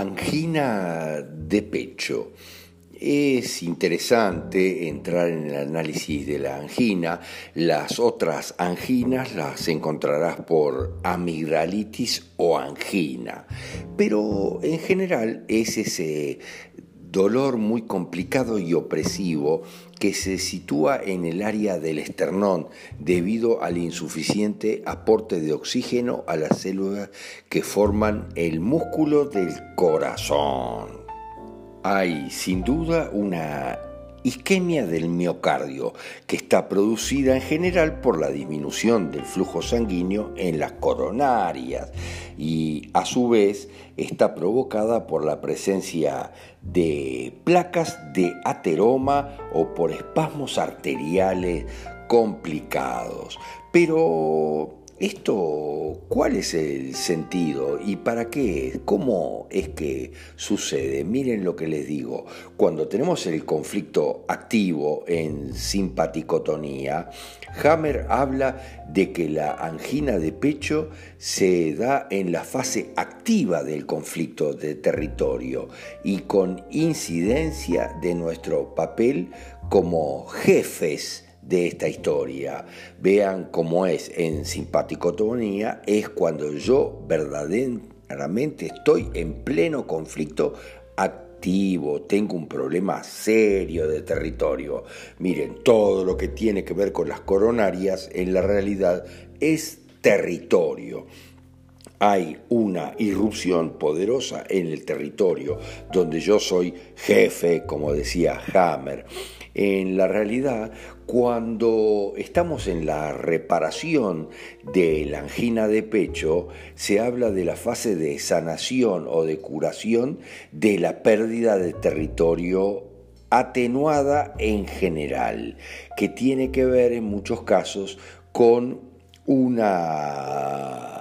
Angina de pecho. Es interesante entrar en el análisis de la angina. Las otras anginas las encontrarás por amigdalitis o angina. Pero en general es ese dolor muy complicado y opresivo que se sitúa en el área del esternón debido al insuficiente aporte de oxígeno a las células que forman el músculo del corazón. Hay sin duda una isquemia del miocardio, que está producida en general por la disminución del flujo sanguíneo en las coronarias y a su vez está provocada por la presencia de placas de ateroma o por espasmos arteriales complicados. Pero esto, ¿cuál es el sentido y para qué? ¿Cómo es que sucede? Miren lo que les digo. Cuando tenemos el conflicto activo en simpaticotonía, Hammer habla de que la angina de pecho se da en la fase activa del conflicto de territorio y con incidencia de nuestro papel como jefes de esta historia. Vean cómo es en simpaticotonía, es cuando yo verdaderamente estoy en pleno conflicto activo, tengo un problema serio de territorio. Miren, todo lo que tiene que ver con las coronarias en la realidad es territorio hay una irrupción poderosa en el territorio, donde yo soy jefe, como decía Hammer. En la realidad, cuando estamos en la reparación de la angina de pecho, se habla de la fase de sanación o de curación de la pérdida de territorio atenuada en general, que tiene que ver en muchos casos con una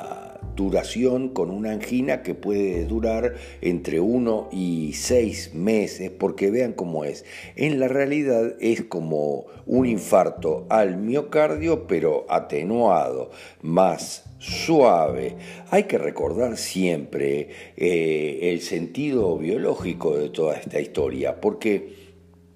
duración con una angina que puede durar entre uno y seis meses, porque vean cómo es. En la realidad es como un infarto al miocardio, pero atenuado, más suave. Hay que recordar siempre eh, el sentido biológico de toda esta historia, porque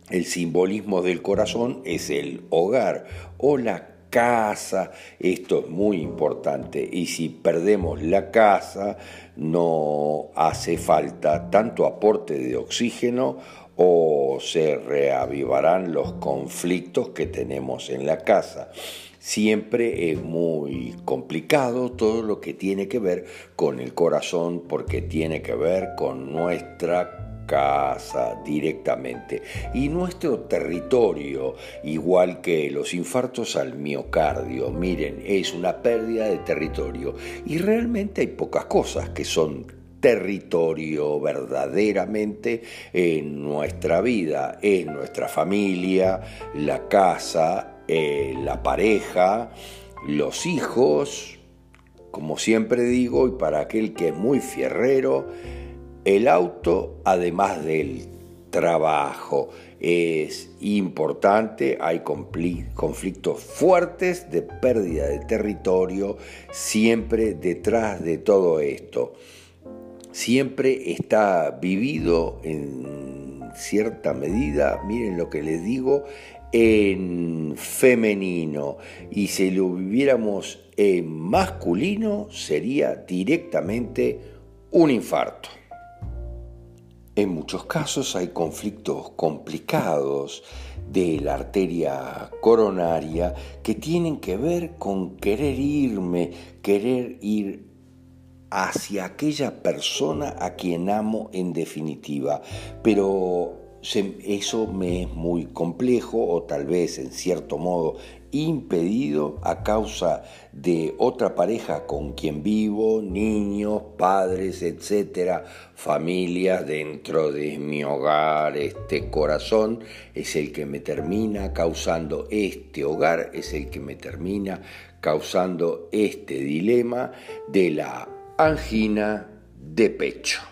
el simbolismo del corazón es el hogar o la casa, esto es muy importante, y si perdemos la casa no hace falta tanto aporte de oxígeno o se reavivarán los conflictos que tenemos en la casa. Siempre es muy complicado todo lo que tiene que ver con el corazón porque tiene que ver con nuestra casa directamente. Y nuestro territorio, igual que los infartos al miocardio, miren, es una pérdida de territorio. Y realmente hay pocas cosas que son territorio verdaderamente en nuestra vida, en nuestra familia, la casa, eh, la pareja, los hijos, como siempre digo, y para aquel que es muy fierrero, el auto, además del trabajo, es importante, hay conflictos fuertes de pérdida de territorio siempre detrás de todo esto. Siempre está vivido en cierta medida, miren lo que les digo, en femenino y si lo viviéramos en masculino sería directamente un infarto. En muchos casos hay conflictos complicados de la arteria coronaria que tienen que ver con querer irme, querer ir hacia aquella persona a quien amo en definitiva. Pero eso me es muy complejo o tal vez en cierto modo impedido a causa de otra pareja con quien vivo, niños, padres, etcétera, familias dentro de mi hogar, este corazón es el que me termina causando este hogar, es el que me termina causando este dilema de la angina de pecho.